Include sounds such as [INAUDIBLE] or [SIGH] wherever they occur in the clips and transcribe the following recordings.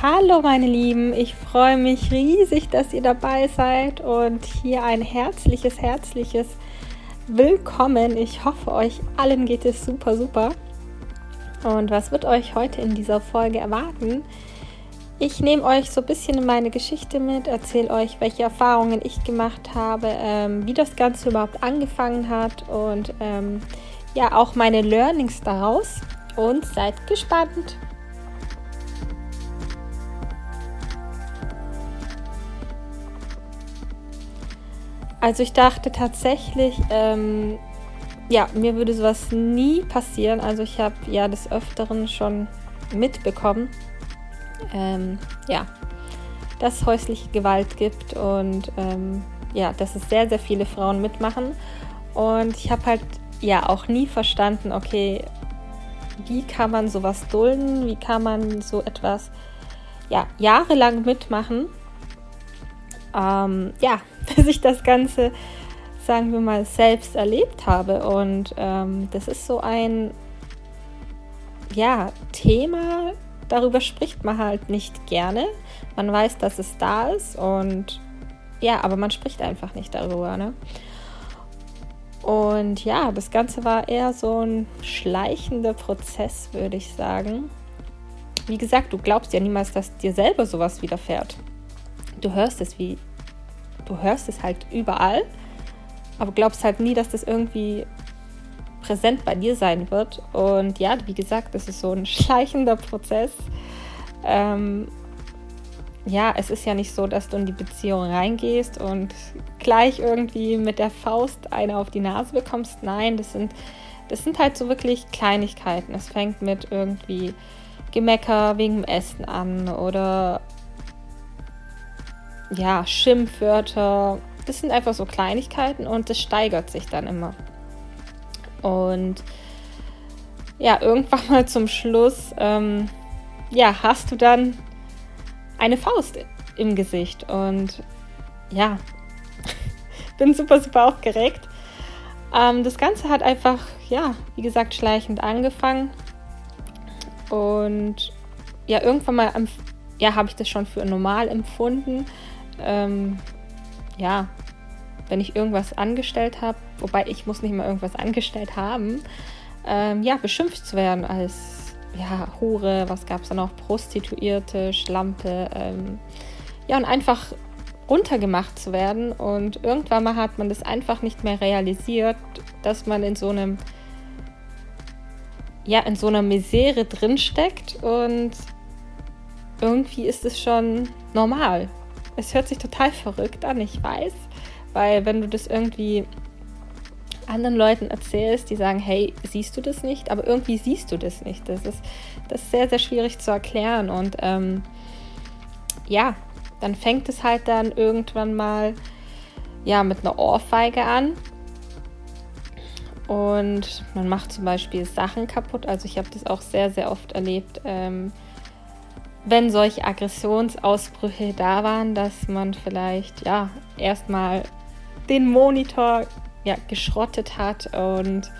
Hallo meine Lieben, ich freue mich riesig, dass ihr dabei seid und hier ein herzliches, herzliches Willkommen. Ich hoffe, euch allen geht es super, super. Und was wird euch heute in dieser Folge erwarten? Ich nehme euch so ein bisschen in meine Geschichte mit, erzähle euch, welche Erfahrungen ich gemacht habe, ähm, wie das Ganze überhaupt angefangen hat und ähm, ja, auch meine Learnings daraus. Und seid gespannt! Also ich dachte tatsächlich, ähm, ja, mir würde sowas nie passieren. Also ich habe ja des Öfteren schon mitbekommen, ähm, ja, dass häusliche Gewalt gibt und ähm, ja, dass es sehr, sehr viele Frauen mitmachen. Und ich habe halt ja auch nie verstanden, okay, wie kann man sowas dulden? Wie kann man so etwas ja, jahrelang mitmachen? Ähm, ja, [LAUGHS] bis ich das Ganze, sagen wir mal, selbst erlebt habe. Und ähm, das ist so ein ja, Thema, darüber spricht man halt nicht gerne. Man weiß, dass es da ist und ja, aber man spricht einfach nicht darüber. Ne? Und ja, das Ganze war eher so ein schleichender Prozess, würde ich sagen. Wie gesagt, du glaubst ja niemals, dass dir selber sowas widerfährt. Du hörst es wie, du hörst es halt überall, aber glaubst halt nie, dass das irgendwie präsent bei dir sein wird. Und ja, wie gesagt, das ist so ein [LAUGHS] schleichender Prozess. Ähm, ja, es ist ja nicht so, dass du in die Beziehung reingehst und gleich irgendwie mit der Faust eine auf die Nase bekommst. Nein, das sind, das sind halt so wirklich Kleinigkeiten. Es fängt mit irgendwie Gemecker wegen dem Essen an oder ja, Schimpfwörter. Das sind einfach so Kleinigkeiten und das steigert sich dann immer. Und ja, irgendwann mal zum Schluss, ähm, ja, hast du dann eine Faust im Gesicht. Und ja, [LAUGHS] bin super, super aufgeregt. Ähm, das Ganze hat einfach, ja, wie gesagt, schleichend angefangen. Und ja, irgendwann mal ja, habe ich das schon für normal empfunden. Ähm, ja, wenn ich irgendwas angestellt habe, wobei ich muss nicht mal irgendwas angestellt haben, ähm, ja, beschimpft zu werden als ja, Hure, was gab es da noch? Prostituierte, Schlampe, ähm, ja, und einfach runtergemacht zu werden. Und irgendwann mal hat man das einfach nicht mehr realisiert, dass man in so einem, ja, in so einer Misere drinsteckt und irgendwie ist es schon normal. Es hört sich total verrückt an, ich weiß, weil wenn du das irgendwie anderen Leuten erzählst, die sagen, hey, siehst du das nicht? Aber irgendwie siehst du das nicht. Das ist, das ist sehr, sehr schwierig zu erklären. Und ähm, ja, dann fängt es halt dann irgendwann mal ja, mit einer Ohrfeige an. Und man macht zum Beispiel Sachen kaputt. Also ich habe das auch sehr, sehr oft erlebt, ähm, wenn solche Aggressionsausbrüche da waren, dass man vielleicht ja erstmal den Monitor ja, geschrottet hat. Und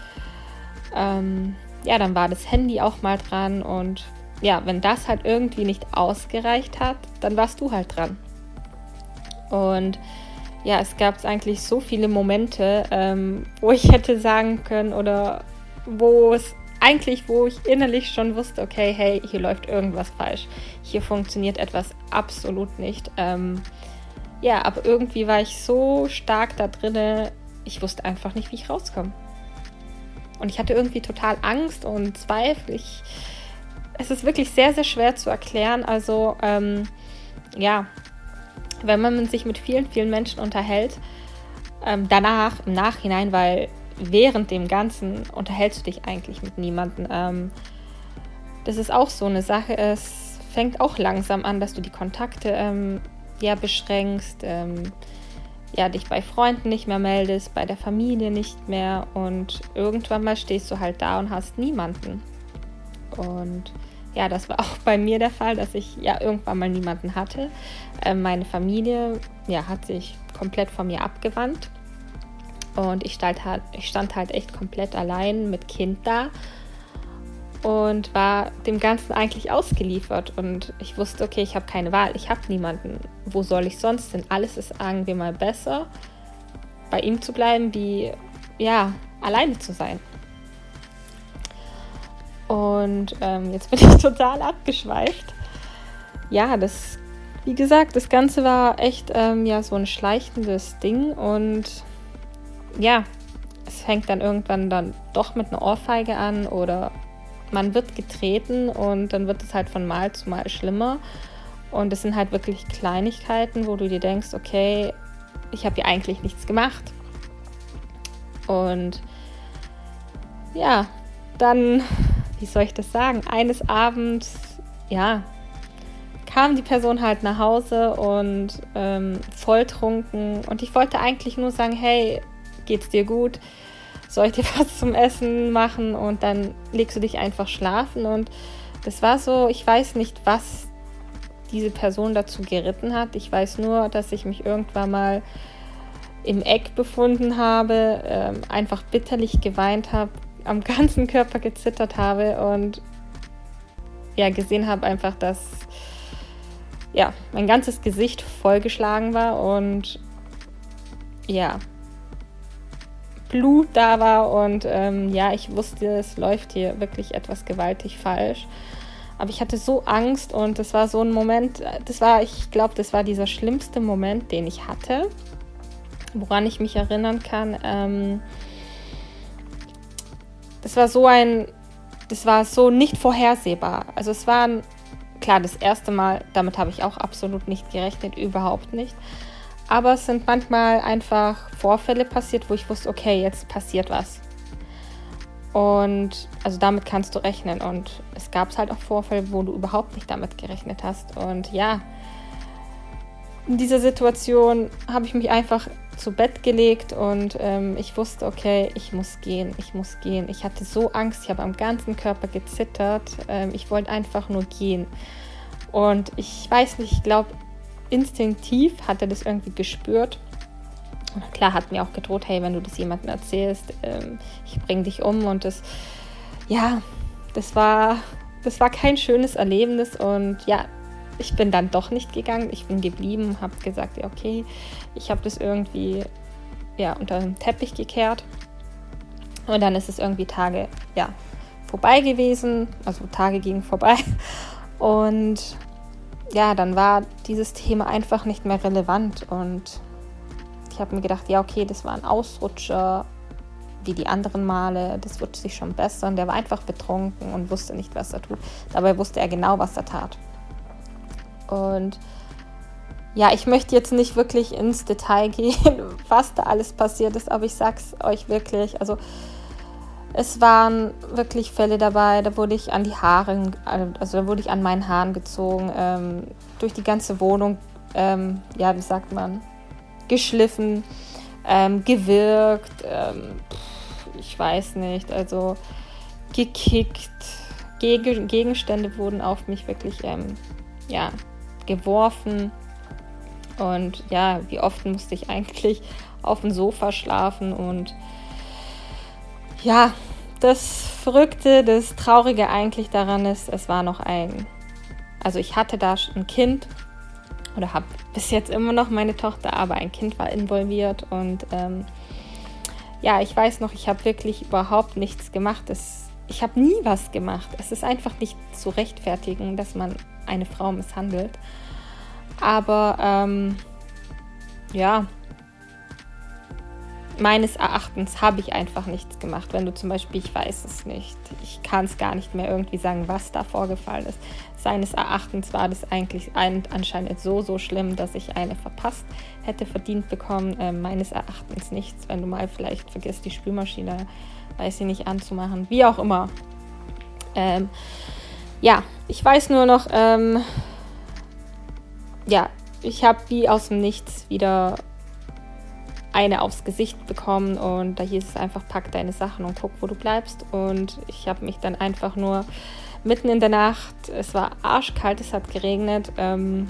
ähm, ja, dann war das Handy auch mal dran. Und ja, wenn das halt irgendwie nicht ausgereicht hat, dann warst du halt dran. Und ja, es gab eigentlich so viele Momente, ähm, wo ich hätte sagen können oder wo es eigentlich, wo ich innerlich schon wusste, okay, hey, hier läuft irgendwas falsch. Hier funktioniert etwas absolut nicht. Ähm, ja, aber irgendwie war ich so stark da drinne, ich wusste einfach nicht, wie ich rauskomme. Und ich hatte irgendwie total Angst und Zweifel. Ich, es ist wirklich sehr, sehr schwer zu erklären. Also, ähm, ja, wenn man sich mit vielen, vielen Menschen unterhält, ähm, danach, im Nachhinein, weil während dem Ganzen unterhältst du dich eigentlich mit niemandem. Ähm, das ist auch so eine Sache. Es fängt auch langsam an, dass du die Kontakte ähm, ja beschränkst. Ähm, ja, dich bei Freunden nicht mehr meldest, bei der Familie nicht mehr und irgendwann mal stehst du halt da und hast niemanden. Und ja, das war auch bei mir der Fall, dass ich ja irgendwann mal niemanden hatte. Äh, meine Familie ja, hat sich komplett von mir abgewandt und ich stand, halt, ich stand halt echt komplett allein mit Kind da. und war dem Ganzen eigentlich ausgeliefert. Und ich wusste, okay, ich habe keine Wahl, ich habe niemanden. Wo soll ich sonst hin? Alles ist, sagen wir mal, besser, bei ihm zu bleiben, wie ja, alleine zu sein. Und ähm, jetzt bin ich [LAUGHS] total abgeschweift. Ja, das, wie gesagt, das Ganze war echt ähm, ja so ein schleichendes Ding und ja, es fängt dann irgendwann dann doch mit einer Ohrfeige an oder man wird getreten und dann wird es halt von Mal zu Mal schlimmer. Und es sind halt wirklich Kleinigkeiten, wo du dir denkst, okay, ich habe ja eigentlich nichts gemacht. Und ja, dann, wie soll ich das sagen, eines Abends, ja, kam die Person halt nach Hause und ähm, volltrunken. Und ich wollte eigentlich nur sagen, hey, geht's dir gut? Soll ich dir [LAUGHS] was zum Essen machen? Und dann legst du dich einfach schlafen. Und das war so, ich weiß nicht, was diese Person dazu geritten hat. Ich weiß nur, dass ich mich irgendwann mal im Eck befunden habe, ähm, einfach bitterlich geweint habe, am [LAUGHS] ganzen Körper gezittert habe und ja, gesehen habe einfach, dass ja, mein ganzes Gesicht vollgeschlagen war und ja, Blut da war und ähm, ja, ich wusste, es läuft hier wirklich etwas gewaltig falsch. Aber ich hatte so Angst und das war so ein Moment, das war, ich glaube, das war dieser schlimmste Moment, den ich hatte, woran ich mich erinnern kann. Ähm, das war so ein, das war so nicht vorhersehbar. Also es war ein, klar das erste Mal, damit habe ich auch absolut nicht gerechnet, überhaupt nicht. Aber es sind manchmal einfach Vorfälle passiert, wo ich wusste, okay, jetzt passiert was. Und also damit kannst du rechnen. Und es gab halt auch Vorfälle, wo du überhaupt nicht damit gerechnet hast. Und ja, in dieser Situation habe ich mich einfach zu Bett gelegt und ähm, ich wusste, okay, ich muss gehen, ich muss gehen. Ich hatte so Angst, ich habe am ganzen Körper gezittert. Ähm, ich wollte einfach nur gehen. Und ich weiß nicht, ich glaube, instinktiv hat er das irgendwie gespürt. Und klar hat mir auch gedroht, hey, wenn du das jemandem erzählst, ähm, ich bringe dich um. Und das, ja, das war, das war kein schönes Erlebnis. Und ja, ich bin dann doch nicht gegangen. Ich bin geblieben, habe gesagt, ja, okay, ich habe das irgendwie ja, unter den Teppich gekehrt. Und dann ist es irgendwie Tage ja, vorbei gewesen. Also Tage gingen vorbei. [LAUGHS] Und ja, dann war dieses Thema einfach nicht mehr relevant und ich habe mir gedacht, ja, okay, das war ein Ausrutscher, wie die anderen Male, das wird sich schon besser. Und der war einfach betrunken und wusste nicht, was er tut. Dabei wusste er genau, was er tat. Und ja, ich möchte jetzt nicht wirklich ins Detail [LAUGHS] gehen, was da alles passiert ist, aber ich sag's euch wirklich, also es waren wirklich Fälle dabei, da wurde ich an die Haare, also da wurde ich an meinen Haaren gezogen, ähm, durch die ganze Wohnung, ähm, ja, wie sagt man, geschliffen, ähm, gewirkt, ähm, ich weiß nicht, also gekickt, Geg Gegenstände wurden auf mich wirklich, ähm, ja, geworfen. Und ja, wie oft musste ich eigentlich auf dem Sofa schlafen und ja, das Verrückte, das Traurige eigentlich daran ist, es war noch ein, also ich hatte da ein Kind oder habe bis jetzt immer noch meine Tochter, aber ein Kind war involviert und ähm, ja, ich weiß noch, ich habe wirklich überhaupt nichts gemacht. Es, ich habe nie was gemacht. Es ist einfach nicht zu rechtfertigen, dass man eine Frau misshandelt. Aber ähm, ja, meines Erachtens habe ich einfach nichts gemacht. Wenn du zum Beispiel, ich weiß es nicht, ich kann es gar nicht mehr irgendwie sagen, was da vorgefallen ist. Seines Erachtens war das eigentlich anscheinend so, so schlimm, dass ich eine verpasst hätte verdient bekommen. Äh, meines Erachtens nichts, wenn du mal vielleicht vergisst, die Spülmaschine, weiß ich nicht, anzumachen, wie auch immer. Ähm, ja, ich weiß nur noch, ähm, ja, ich habe wie aus dem Nichts wieder eine aufs Gesicht bekommen und da hieß es einfach, pack deine Sachen und guck, wo du bleibst. Und ich habe mich dann einfach nur mitten in der Nacht, es war arschkalt, es hat geregnet, ähm,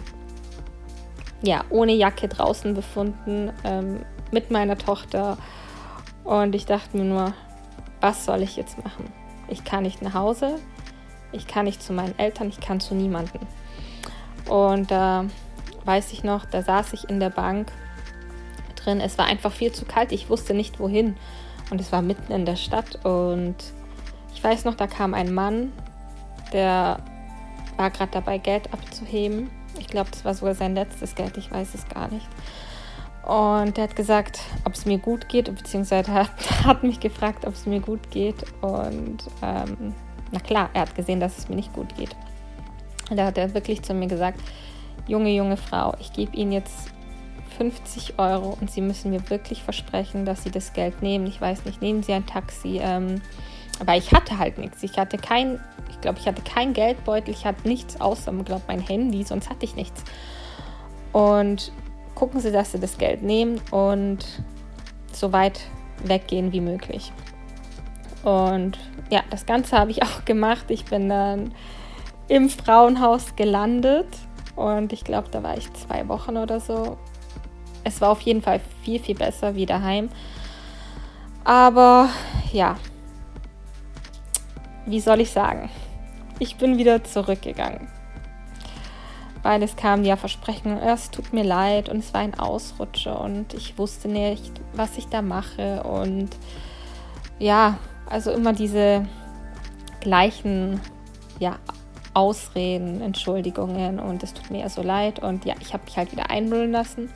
ja, ohne Jacke draußen befunden, ähm, mit meiner Tochter. Und ich dachte mir nur, was soll ich jetzt machen? Ich kann nicht nach Hause, Ich kann nicht zu meinen Eltern, ich kann zu niemandem. Und da äh, weiß ich noch, da saß ich in der Bank drin. Es war einfach viel zu kalt, ich wusste nicht wohin. Und es war mitten in der Stadt. Und ich weiß noch, da kam ein Mann, der war gerade dabei, Geld abzuheben. Ich glaube, das war sogar sein letztes Geld, ich weiß es gar nicht. Und er hat gesagt, ob es mir gut geht, beziehungsweise hat, [LAUGHS] hat mich gefragt, ob es mir gut geht. Und ähm, na klar, er hat gesehen, dass es mir nicht gut geht. Und da hat er wirklich zu mir gesagt, junge, junge Frau, ich gebe Ihnen jetzt 50 Euro und Sie müssen mir wirklich versprechen, dass Sie das Geld nehmen. Ich weiß nicht, nehmen Sie ein Taxi. Ähm, aber ich hatte halt nichts. Ich hatte kein, ich glaube, ich hatte kein Geldbeutel, ich hatte nichts außer, glaube mein Handy, sonst hatte ich nichts. Und gucken Sie, dass Sie das Geld nehmen und so weit weggehen wie möglich. Und ja, das Ganze habe ich [LAUGHS] auch gemacht. Ich bin dann im Frauenhaus gelandet und ich glaube, da war ich zwei Wochen oder so. Es war auf jeden Fall viel, viel besser wie daheim. Aber ja, wie soll ich sagen? Ich bin wieder zurückgegangen. Weil es kamen ja Versprechen, es tut mir leid und es war ein Ausrutscher und ich wusste nicht, was ich da mache. Und ja, also immer diese gleichen ja, Ausreden, Entschuldigungen und es tut mir ja so leid. Und ja, ich habe mich halt wieder einlullen lassen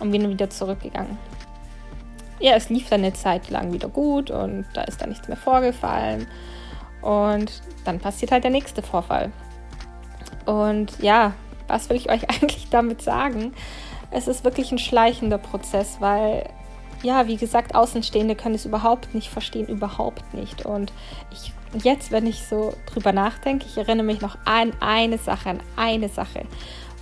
und bin wieder zurückgegangen. Ja, es lief dann eine Zeit lang wieder gut und da ist dann nichts mehr vorgefallen. Und dann passiert halt der nächste Vorfall. Und ja, was will ich [LAUGHS] euch eigentlich damit sagen? Es ist wirklich ein schleichender Prozess, weil ja, wie gesagt, Außenstehende können es überhaupt nicht verstehen, überhaupt nicht. Und ich, jetzt, wenn ich so drüber nachdenke, ich erinnere mich noch an eine Sache, an eine Sache,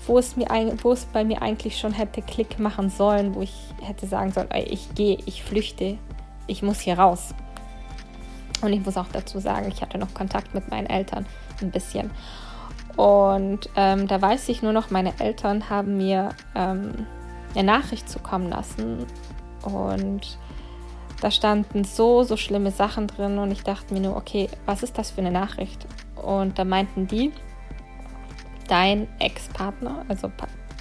wo es, mir, wo es bei mir eigentlich schon hätte Klick machen sollen, wo ich hätte sagen sollen, ey, ich gehe, ich flüchte, ich muss hier raus. Und ich muss auch dazu sagen, ich hatte noch Kontakt mit meinen Eltern ein bisschen. Und ähm, da weiß ich nur noch, meine Eltern haben mir ähm, eine Nachricht zukommen lassen und da standen so, so schlimme Sachen drin und ich dachte mir nur, okay, was ist das für eine Nachricht? Und da meinten die, dein Ex-Partner, also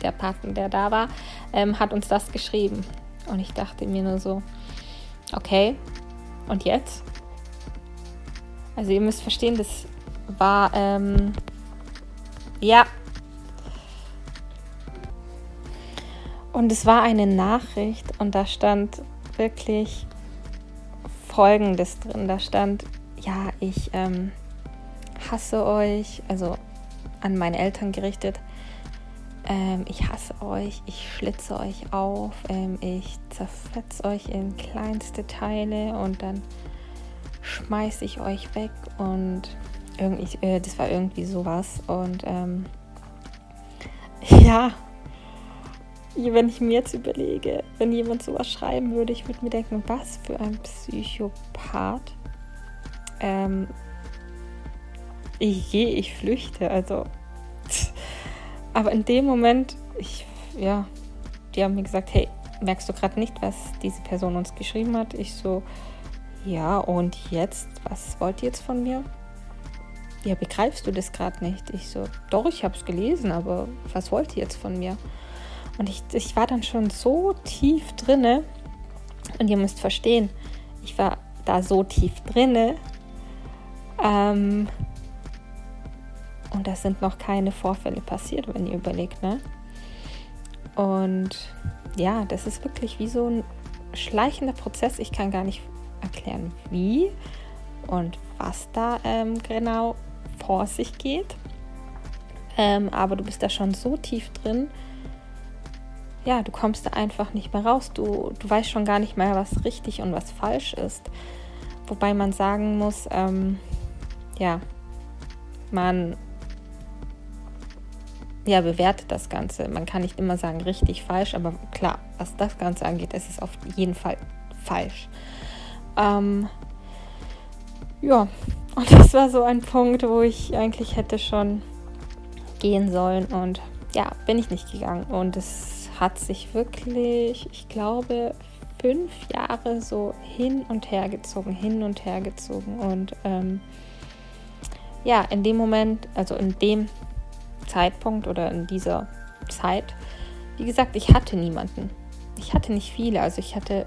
der Partner, der da war, ähm, hat uns das geschrieben. Und ich dachte mir nur so, okay, und jetzt? Also ihr müsst verstehen, das war, ähm, ja, Und es war eine Nachricht und da stand wirklich Folgendes drin. Da stand, ja, ich ähm, hasse euch, also an meine Eltern gerichtet. Ähm, ich hasse euch, ich schlitze euch auf, ähm, ich zerfetze euch in kleinste Teile und dann schmeiße ich euch weg und irgendwie, äh, das war irgendwie sowas. Und ähm, [LAUGHS] ja, wenn ich mir jetzt überlege, wenn jemand sowas schreiben würde, ich würde mir denken, was für ein Psychopath. Ähm, ich gehe, ich flüchte, also. Aber in dem Moment, ich, ja, die haben mir gesagt, hey, merkst du gerade nicht, was diese Person uns geschrieben hat? Ich so, ja, und jetzt, was wollt ihr jetzt von mir? Ja, begreifst du das gerade nicht? Ich so, doch, ich habe es gelesen, aber was wollt ihr jetzt von mir? Und ich, ich war dann schon so tief drinne. Und ihr müsst verstehen, ich war da so tief drinne. Ähm, und da sind noch keine Vorfälle passiert, wenn ihr überlegt, ne? Und ja, das ist wirklich wie so ein schleichender Prozess. Ich kann gar nicht erklären, wie und was da ähm, genau vor sich geht. Ähm, aber du bist da schon so tief drin, ja, du kommst da einfach nicht mehr raus. Du, du weißt schon gar nicht mehr, was richtig und was falsch ist. Wobei man sagen muss, ähm, ja, man ja, bewertet das Ganze. Man kann nicht immer sagen richtig, falsch, aber klar, was das Ganze angeht, ist es auf jeden Fall falsch. Ähm, ja, [LAUGHS] und das war so ein Punkt, wo ich eigentlich hätte schon gehen sollen und ja, bin ich nicht gegangen. Und es hat sich wirklich, ich glaube, fünf Jahre so hin und her gezogen, hin und her gezogen. Und ähm, ja, in dem Moment, also in dem Zeitpunkt oder in dieser Zeit, wie gesagt, ich hatte niemanden. Ich hatte nicht viele, also ich hatte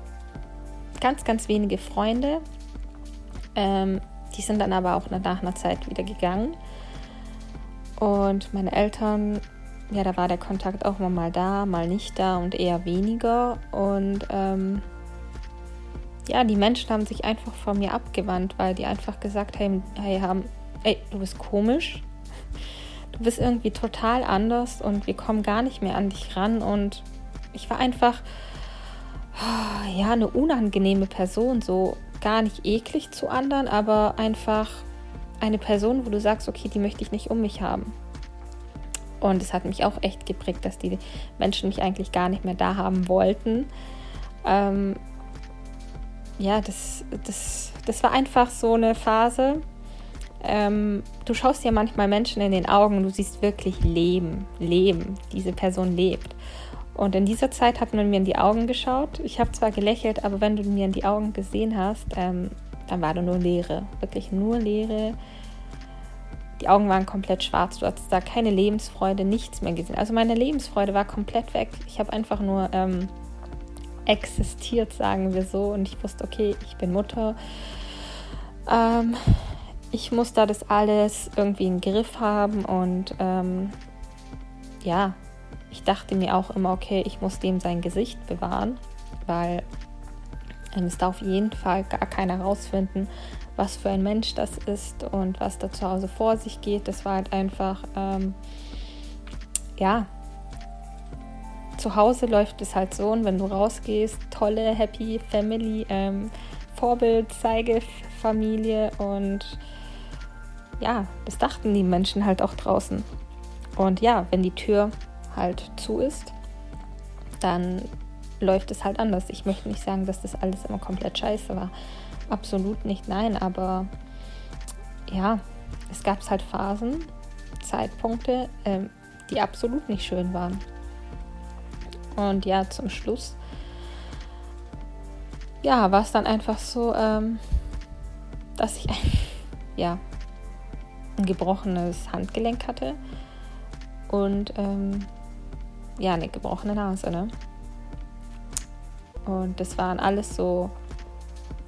ganz, ganz wenige Freunde. Ähm, die sind dann aber auch nach einer Zeit wieder gegangen. Und meine Eltern, ja, da war der Kontakt auch mal da, mal nicht da und eher weniger. Und ähm, ja, die Menschen haben sich einfach von mir abgewandt, weil die einfach gesagt haben, hey, haben, ey, du bist komisch, du bist irgendwie total anders und wir kommen gar nicht mehr an dich ran. Und ich war einfach, ja, eine unangenehme Person, so gar nicht eklig zu anderen, aber einfach eine Person, wo du sagst, okay, die möchte ich nicht um mich haben. Und es hat mich auch echt geprägt, dass die Menschen mich eigentlich gar nicht mehr da haben wollten. Ähm, ja, das, das, das war einfach so eine Phase. Ähm, du schaust ja manchmal Menschen in den Augen du siehst wirklich Leben, Leben. Diese Person lebt. Und in dieser Zeit hat man mir in die Augen geschaut. Ich habe zwar gelächelt, aber wenn du mir in die Augen gesehen hast, ähm, dann war da nur Leere. Wirklich nur Leere. Die Augen waren komplett schwarz. Du hattest da keine Lebensfreude, nichts mehr gesehen. Also meine Lebensfreude war komplett weg. Ich habe einfach nur ähm, existiert, sagen wir so. Und ich wusste, okay, ich bin Mutter. Ähm, ich muss da das alles irgendwie im Griff haben. Und ähm, ja, ich dachte mir auch immer, okay, ich muss dem sein Gesicht bewahren, weil ähm, es darf auf jeden Fall gar keiner rausfinden, was für ein Mensch das ist und was da zu Hause vor sich geht. Das war halt einfach, ähm, ja, zu Hause läuft es halt so und wenn du rausgehst, tolle, happy Family, ähm, Vorbild, Zeigefamilie und ja, das dachten die Menschen halt auch draußen. Und ja, wenn die Tür halt zu ist, dann läuft es halt anders. Ich möchte nicht sagen, dass das alles immer komplett scheiße war. Absolut nicht, nein, aber ja, es gab halt Phasen, Zeitpunkte, ähm, die absolut nicht schön waren. Und ja, zum Schluss, ja, war es dann einfach so, ähm, dass ich [LAUGHS] ja, ein gebrochenes Handgelenk hatte und ähm, ja, eine gebrochene Nase, ne? Und das waren alles so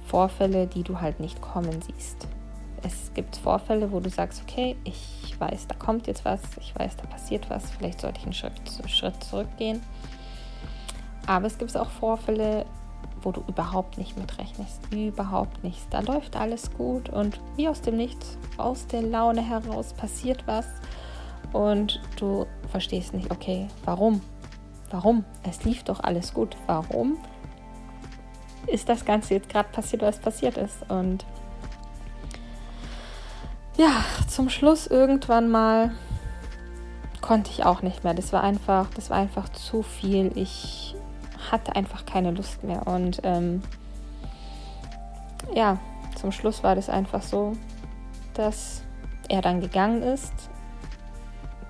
Vorfälle, die du halt nicht kommen siehst. Es gibt Vorfälle, wo du sagst, okay, ich weiß, da kommt jetzt was, ich weiß, da passiert was, vielleicht sollte ich einen Schritt, Schritt zurückgehen. Aber es gibt auch Vorfälle, wo du überhaupt nicht mitrechnest. Überhaupt nichts. Da läuft alles gut und wie aus dem Nichts, aus der Laune heraus passiert was und du verstehst nicht, okay, warum? Warum? Es lief doch alles gut. Warum ist das Ganze jetzt gerade passiert, was passiert ist? Und ja, zum Schluss irgendwann mal konnte ich auch nicht mehr. Das war einfach, das war einfach zu viel. Ich hatte einfach keine Lust mehr. Und ähm, ja, zum Schluss war das einfach so, dass er dann gegangen ist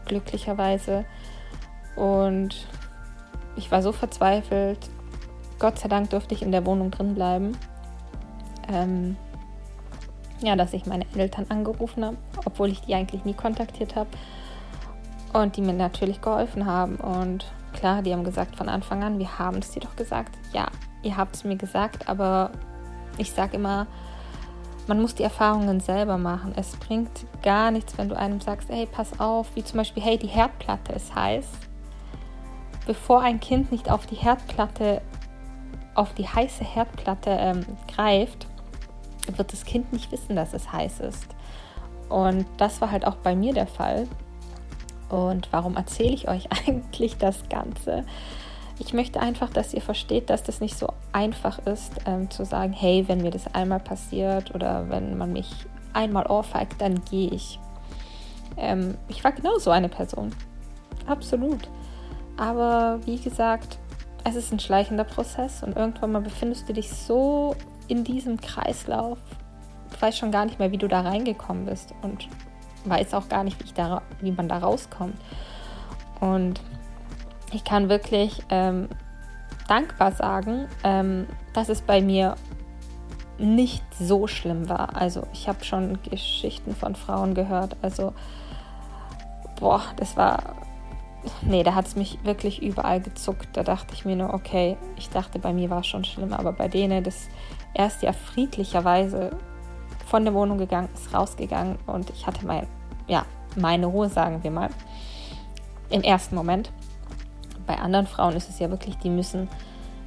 glücklicherweise. Und ich war so verzweifelt. Gott sei Dank durfte ich in der Wohnung drin bleiben. Ähm, ja, dass ich meine Eltern angerufen habe, obwohl ich die eigentlich nie kontaktiert habe. Und die mir natürlich geholfen haben. Und klar, die haben gesagt von Anfang an, wir haben es dir doch gesagt. Ja, ihr habt es mir gesagt, aber ich sage immer, man muss die Erfahrungen selber machen. Es bringt gar nichts, wenn du einem sagst, hey, pass auf, wie zum Beispiel, hey, die Herdplatte ist heiß. Bevor ein Kind nicht auf die Herdplatte, auf die heiße Herdplatte ähm, greift, wird das Kind nicht wissen, dass es heiß ist. Und das war halt auch bei mir der Fall. Und warum erzähle ich euch [LAUGHS] eigentlich das Ganze? ich möchte einfach, dass ihr versteht, dass das nicht so einfach ist, ähm, zu sagen, hey, wenn mir das einmal passiert oder wenn man mich einmal ohrfeigt, dann gehe ich. Ähm, ich war genau so eine Person. Absolut. Aber wie gesagt, es ist ein schleichender Prozess und irgendwann mal befindest du dich so in diesem Kreislauf, du weißt schon gar nicht mehr, wie du da reingekommen bist und weiß auch gar nicht, wie, da, wie man da rauskommt. Und ich kann wirklich ähm, dankbar sagen, ähm, dass es bei mir nicht so schlimm war. Also ich habe schon Geschichten von Frauen gehört. Also, boah, das war nee, da hat es mich wirklich überall gezuckt. Da dachte ich mir nur, okay, ich dachte, bei mir war es schon schlimm, aber bei denen, das erst ja friedlicherweise von der Wohnung gegangen ist, rausgegangen und ich hatte mein, ja, meine Ruhe, sagen wir mal, im ersten Moment. Bei anderen Frauen ist es ja wirklich, die müssen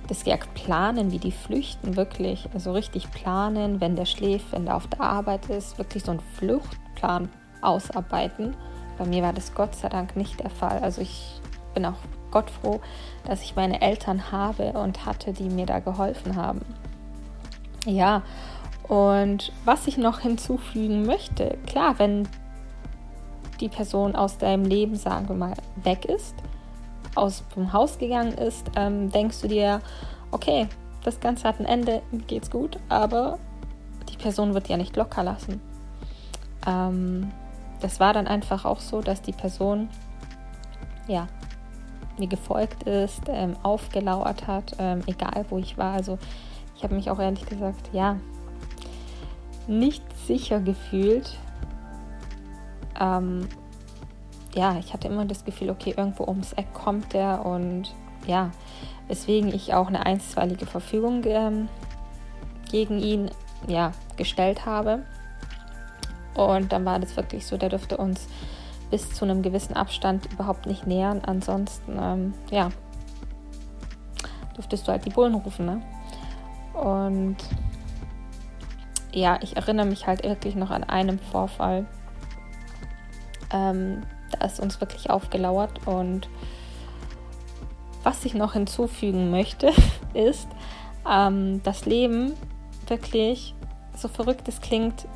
das ja planen, wie die flüchten, wirklich. Also richtig planen, wenn der schläft, wenn der auf der Arbeit ist, wirklich so einen Fluchtplan ausarbeiten. Bei mir war das Gott sei Dank nicht der Fall. Also ich bin auch Gott froh, dass ich meine Eltern habe und hatte, die mir da geholfen haben. Ja, und was ich noch hinzufügen möchte, klar, wenn die Person aus deinem Leben, sagen wir mal, weg ist, aus dem Haus gegangen ist, ähm, denkst du dir, okay, das Ganze hat ein Ende, geht's gut, aber die Person wird ja nicht locker lassen. Ähm, das war dann einfach auch so, dass die Person ja mir gefolgt ist, ähm, aufgelauert hat, ähm, egal wo ich war. Also ich habe mich auch ehrlich gesagt, ja, nicht sicher gefühlt. Ähm, ja, ich hatte immer das Gefühl, okay, irgendwo ums Eck kommt der und ja, weswegen ich auch eine einstweilige Verfügung ähm, gegen ihn ja, gestellt habe. Und dann war das wirklich so, der dürfte uns bis zu einem gewissen Abstand überhaupt nicht nähern. Ansonsten, ähm, ja, dürftest du halt die Bullen rufen, ne? Und ja, ich erinnere mich halt wirklich noch an einen Vorfall. Ähm, da ist uns wirklich aufgelauert und was ich noch hinzufügen möchte, [LAUGHS] ist, ähm, das Leben wirklich, so verrückt es klingt,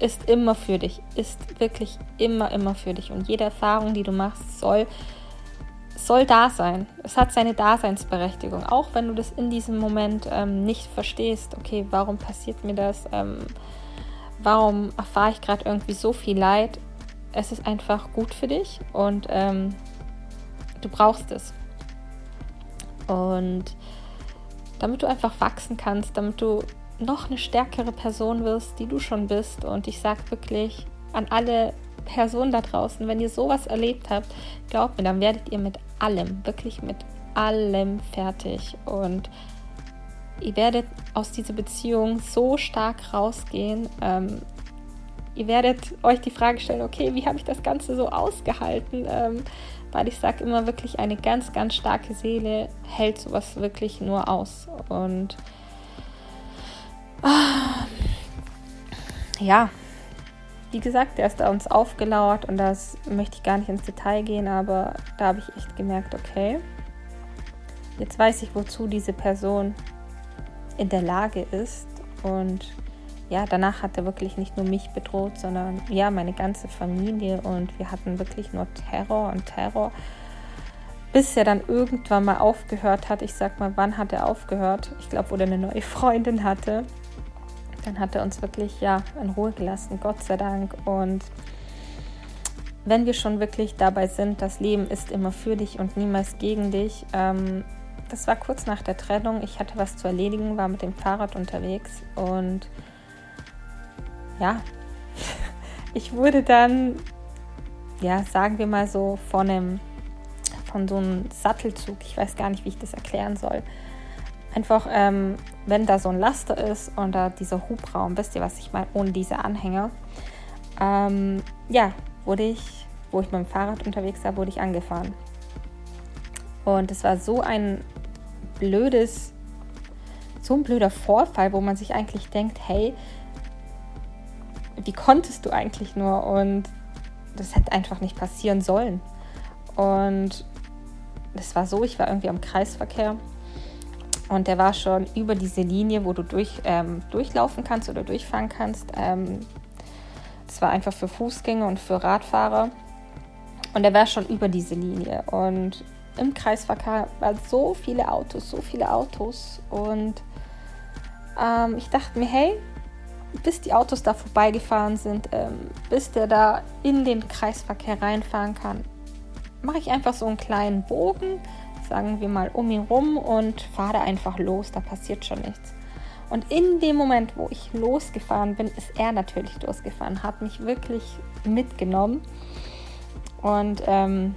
ist immer für dich, ist wirklich immer, immer für dich. Und jede Erfahrung, die du machst, soll, soll da sein. Es hat seine Daseinsberechtigung, auch wenn du das in diesem Moment ähm, nicht verstehst. Okay, warum passiert mir das? Ähm, warum erfahre ich gerade irgendwie so viel Leid? Es ist einfach gut für dich und ähm, du brauchst es. Und damit du einfach wachsen kannst, damit du noch eine stärkere Person wirst, die du schon bist. Und ich sage wirklich an alle Personen da draußen, wenn ihr sowas erlebt habt, glaubt mir, dann werdet ihr mit allem, wirklich mit allem fertig. Und ihr werdet aus dieser Beziehung so stark rausgehen. Ähm, ihr werdet euch die Frage stellen, okay, wie habe ich das Ganze so ausgehalten? Ähm, weil ich sage immer wirklich, eine ganz, ganz starke Seele hält sowas wirklich nur aus. Und ja, wie gesagt, der ist da uns aufgelauert und das möchte ich gar nicht ins Detail gehen, aber da habe ich echt gemerkt, okay, jetzt weiß ich, wozu diese Person in der Lage ist und ja, danach hat er wirklich nicht nur mich bedroht, sondern ja, meine ganze Familie und wir hatten wirklich nur Terror und Terror, bis er dann irgendwann mal aufgehört hat. Ich sag mal, wann hat er aufgehört? Ich glaube, wo er eine neue Freundin hatte dann hat er uns wirklich ja in Ruhe gelassen, Gott sei Dank. Und wenn wir schon wirklich dabei sind, das Leben ist immer für dich und niemals gegen dich. Ähm, das war kurz nach der Trennung. Ich hatte was zu erledigen, war mit dem Fahrrad unterwegs und ja, [LAUGHS] ich wurde dann, ja, sagen wir mal so, von einem, von so einem Sattelzug, ich weiß gar nicht, wie ich das erklären soll, einfach, ähm, wenn da so ein Laster ist und da dieser Hubraum, wisst ihr, was ich meine, ohne diese Anhänger, ähm, ja, wurde ich, wo ich mit dem Fahrrad unterwegs war, wurde ich angefahren. Und es war so ein blödes, so ein blöder Vorfall, wo man sich eigentlich denkt, hey, wie konntest du eigentlich nur? Und das hätte einfach nicht passieren sollen. Und das war so, ich war irgendwie am Kreisverkehr und der war schon über diese Linie, wo du durch, ähm, durchlaufen kannst oder durchfahren kannst. Ähm, das war einfach für Fußgänger und für Radfahrer. Und er war schon über diese Linie. Und im Kreisverkehr waren so viele Autos, so viele Autos. Und ähm, ich dachte mir, hey, bis die Autos da vorbeigefahren sind, ähm, bis der da in den Kreisverkehr reinfahren kann, mache ich einfach so einen kleinen Bogen sagen wir mal, um ihn rum und fahre einfach los, da passiert schon nichts. Und in dem Moment, wo ich losgefahren bin, ist er natürlich losgefahren, hat mich wirklich mitgenommen. Und ähm,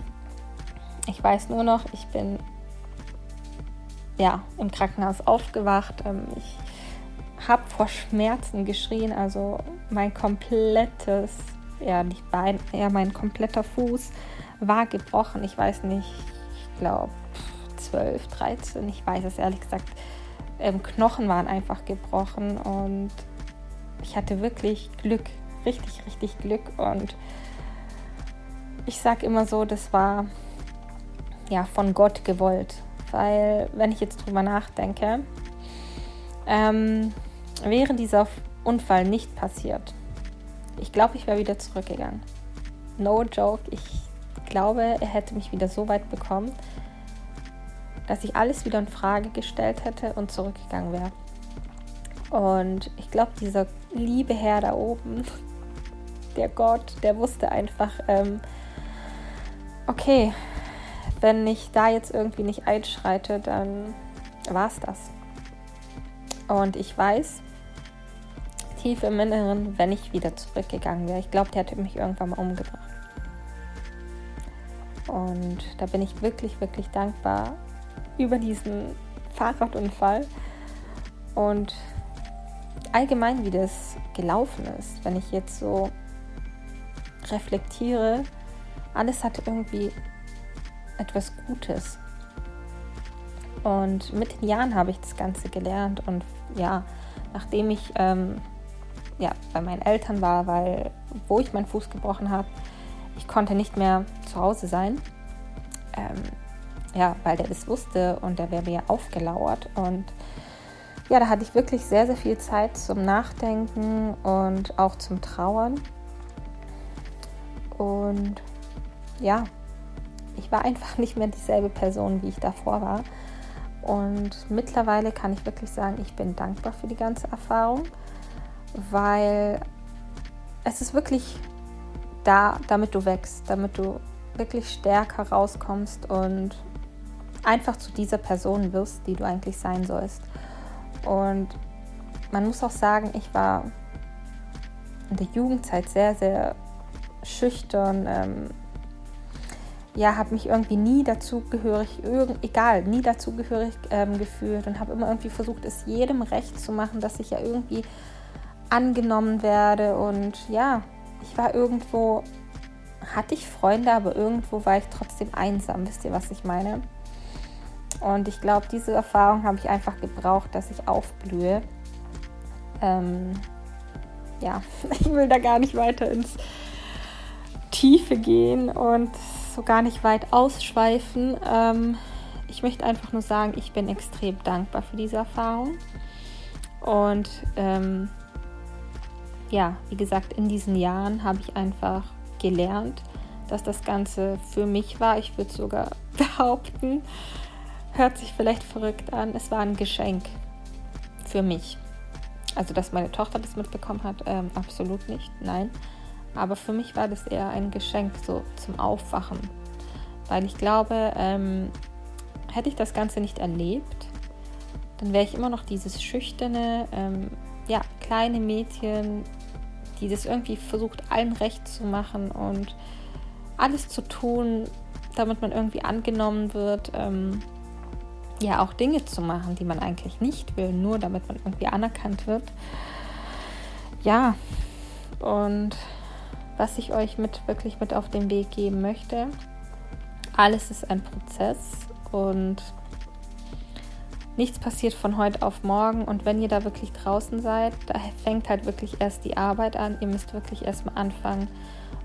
ich weiß nur noch, ich bin ja im Krankenhaus aufgewacht. Ähm, ich habe vor Schmerzen geschrien, also mein komplettes, ja nicht Bein, ja mein kompletter Fuß war gebrochen. Ich weiß nicht, ich glaube 12, 13, ich weiß es ehrlich gesagt. Ähm, Knochen waren einfach gebrochen und ich hatte wirklich Glück, richtig, richtig Glück und ich sage immer so, das war ja von Gott gewollt, weil wenn ich jetzt drüber nachdenke, ähm, wäre dieser Unfall nicht passiert, ich glaube, ich wäre wieder zurückgegangen. No joke, ich glaube, er hätte mich wieder so weit bekommen, dass ich alles wieder in Frage gestellt hätte und zurückgegangen wäre. Und ich glaube, dieser liebe Herr da oben, [LAUGHS] der Gott, der wusste einfach, ähm, okay, wenn ich da jetzt irgendwie nicht einschreite, dann war es das. Und ich weiß, tief im Inneren, wenn ich wieder zurückgegangen wäre, ich glaube, der hätte mich irgendwann mal umgebracht. Und da bin ich wirklich, wirklich dankbar, über diesen Fahrradunfall und allgemein, wie das gelaufen ist. Wenn ich jetzt so reflektiere, alles hatte irgendwie etwas Gutes. Und mit den Jahren habe ich das Ganze gelernt und ja, nachdem ich ähm, ja, bei meinen Eltern war, weil wo ich meinen Fuß gebrochen habe, ich konnte nicht mehr zu Hause sein. Ähm, ja, weil der das wusste und der wäre mir aufgelauert. Und ja, da hatte ich wirklich sehr, sehr viel Zeit zum Nachdenken und auch zum Trauern. Und ja, ich war [LAUGHS] einfach nicht mehr dieselbe Person, wie ich davor war. Und mittlerweile kann ich wirklich sagen, ich bin dankbar für die ganze Erfahrung, weil es ist wirklich da, damit du wächst, damit du wirklich stärker rauskommst und einfach zu dieser Person wirst, die du eigentlich sein sollst. Und man muss auch sagen, ich war in der Jugendzeit sehr, sehr schüchtern. Ähm, ja, habe mich irgendwie nie dazugehörig, egal, nie dazugehörig ähm, gefühlt und habe immer irgendwie versucht, es jedem recht zu machen, dass ich ja irgendwie angenommen werde. Und ja, ich war irgendwo, hatte ich Freunde, aber irgendwo war ich trotzdem einsam. Wisst ihr, was ich meine? Und ich glaube, diese Erfahrung habe ich einfach gebraucht, dass ich aufblühe. Ähm, ja, [LAUGHS] ich will da gar nicht weiter ins Tiefe gehen und so gar nicht weit ausschweifen. Ähm, ich möchte einfach nur sagen, ich bin extrem dankbar für diese Erfahrung. Und ähm, ja, wie gesagt, in diesen Jahren habe ich einfach gelernt, dass das Ganze für mich war. Ich würde sogar [LAUGHS] behaupten, hört sich vielleicht verrückt an, es war ein Geschenk für mich. Also, dass meine Tochter das mitbekommen hat, ähm, absolut nicht, nein. Aber für mich war das eher ein Geschenk so zum Aufwachen. Weil ich glaube, ähm, hätte ich das Ganze nicht erlebt, dann wäre ich immer noch dieses schüchterne, ähm, ja, kleine Mädchen, die das irgendwie versucht, allen recht zu machen und alles zu tun, damit man irgendwie angenommen wird. Ähm, ja auch Dinge zu machen, die man eigentlich nicht will, nur damit man irgendwie anerkannt wird. Ja, und was ich euch mit wirklich mit auf den Weg geben möchte, alles ist ein Prozess und nichts passiert von heute auf morgen und wenn ihr da wirklich draußen seid, da fängt halt wirklich erst die Arbeit an. Ihr müsst wirklich erstmal anfangen,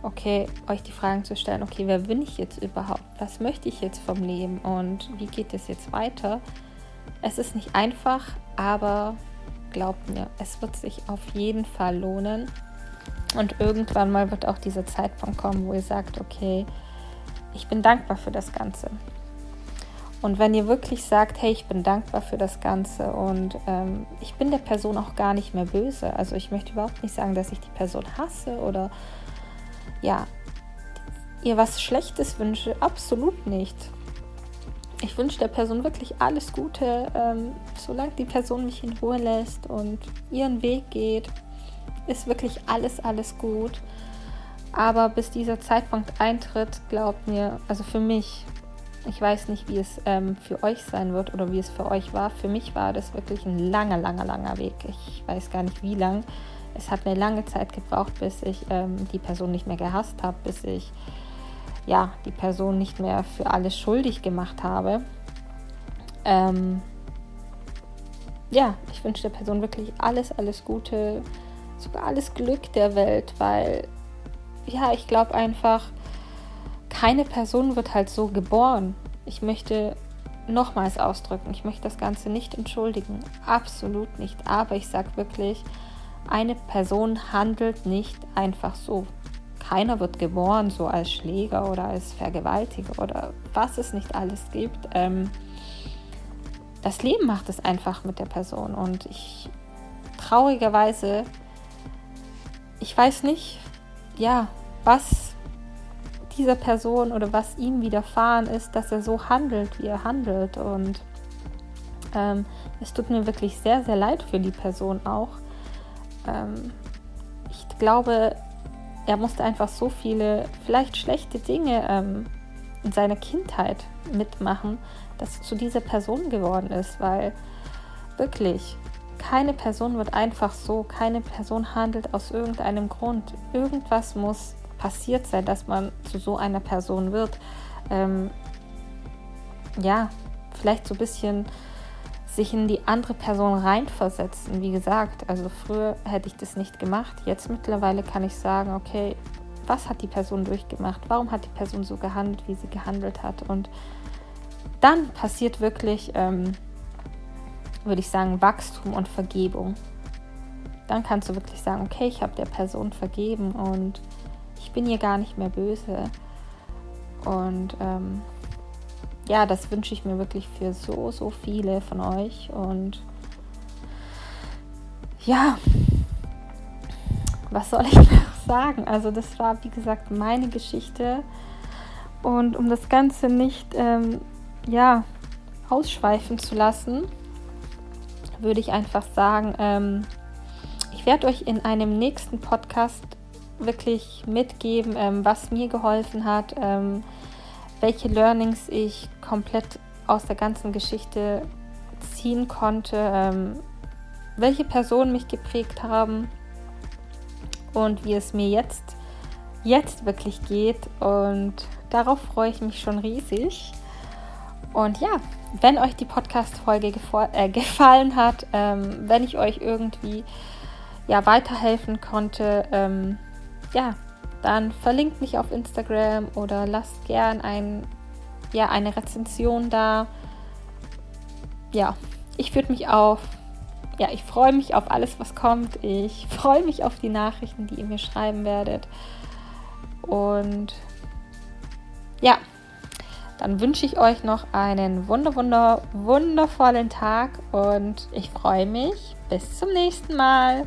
okay, euch die Fragen zu stellen, okay, wer bin ich jetzt überhaupt? Was möchte ich jetzt vom Leben und wie geht es jetzt weiter? Es ist nicht einfach, aber glaubt mir, es wird sich auf jeden Fall lohnen. Und irgendwann mal wird auch dieser Zeitpunkt kommen, wo ihr sagt, okay, ich bin dankbar für das Ganze. Und wenn ihr wirklich sagt, hey, ich bin dankbar für das Ganze und ähm, ich bin der Person auch gar nicht mehr böse, also ich möchte überhaupt nicht sagen, dass ich die Person hasse oder ja, ihr was Schlechtes wünsche, absolut nicht. ich wünsche der Person wirklich alles Gute, ähm, solange die Person mich in Ruhe lässt und ihren Weg geht, ist wirklich alles, alles gut. Aber bis dieser Zeitpunkt eintritt, glaubt mir, also für mich, ich weiß nicht, wie es ähm, für euch sein wird oder wie es für euch war. Für mich war das wirklich ein langer, langer, langer Weg. Ich weiß gar nicht, wie lang. Es hat eine lange Zeit gebraucht, bis ich ähm, die Person nicht mehr gehasst habe, bis ich ja, die Person nicht mehr für alles schuldig gemacht habe. Ähm, ja, ich wünsche der Person wirklich alles, alles Gute, sogar alles Glück der Welt, weil ja, ich glaube einfach, keine Person wird halt so geboren. Ich möchte nochmals ausdrücken, ich möchte das Ganze nicht entschuldigen, absolut nicht. Aber ich sage wirklich, eine Person handelt nicht einfach so keiner wird geboren so als Schläger oder als Vergewaltiger oder was es nicht alles gibt. Ähm, das Leben macht es einfach mit der Person und ich traurigerweise, ich weiß nicht, ja, was dieser Person oder was ihm widerfahren ist, dass er so handelt, wie er handelt und ähm, es tut mir wirklich sehr, sehr leid für die Person auch. Ähm, ich glaube, er musste einfach so viele, vielleicht schlechte Dinge ähm, in seiner Kindheit mitmachen, dass er zu dieser Person geworden ist, weil wirklich keine Person wird einfach so, keine Person handelt aus irgendeinem Grund. Irgendwas muss passiert sein, dass man zu so einer Person wird. Ähm, ja, vielleicht so ein bisschen sich in die andere Person reinversetzen. Wie gesagt, also früher hätte ich das nicht gemacht. Jetzt mittlerweile kann ich sagen, okay, was hat die Person durchgemacht? Warum hat die Person so gehandelt, wie sie gehandelt hat? Und dann passiert wirklich, ähm, würde ich sagen, Wachstum und Vergebung. Dann kannst du wirklich sagen, okay, ich habe der Person vergeben und ich bin ihr gar nicht mehr böse. Und ähm, ja, das wünsche ich mir wirklich für so, so viele von euch. Und ja, was soll ich [LAUGHS] noch sagen? Also das war, wie gesagt, meine Geschichte. Und um das Ganze nicht, ähm, ja, ausschweifen zu lassen, würde ich einfach sagen, ähm, ich werde euch in einem nächsten Podcast wirklich mitgeben, ähm, was mir geholfen hat, ähm, welche Learnings ich komplett aus der ganzen Geschichte ziehen konnte, ähm, welche Personen mich geprägt haben und wie es mir jetzt, jetzt wirklich geht. Und darauf freue ich mich schon riesig. Und ja, wenn euch die Podcast-Folge äh, [LAUGHS] gefallen hat, ähm, wenn ich euch irgendwie ja, weiterhelfen konnte, ähm, ja, dann verlinkt mich auf Instagram oder lasst gern ein, ja, eine Rezension da. Ja, ich würde mich auf, ja, ich freue mich auf alles, was kommt. Ich [LAUGHS] freue mich auf die Nachrichten, die ihr mir schreiben werdet. Und ja, dann wünsche ich euch noch einen wunder, wunder, wundervollen Tag und ich freue mich. Bis zum nächsten Mal.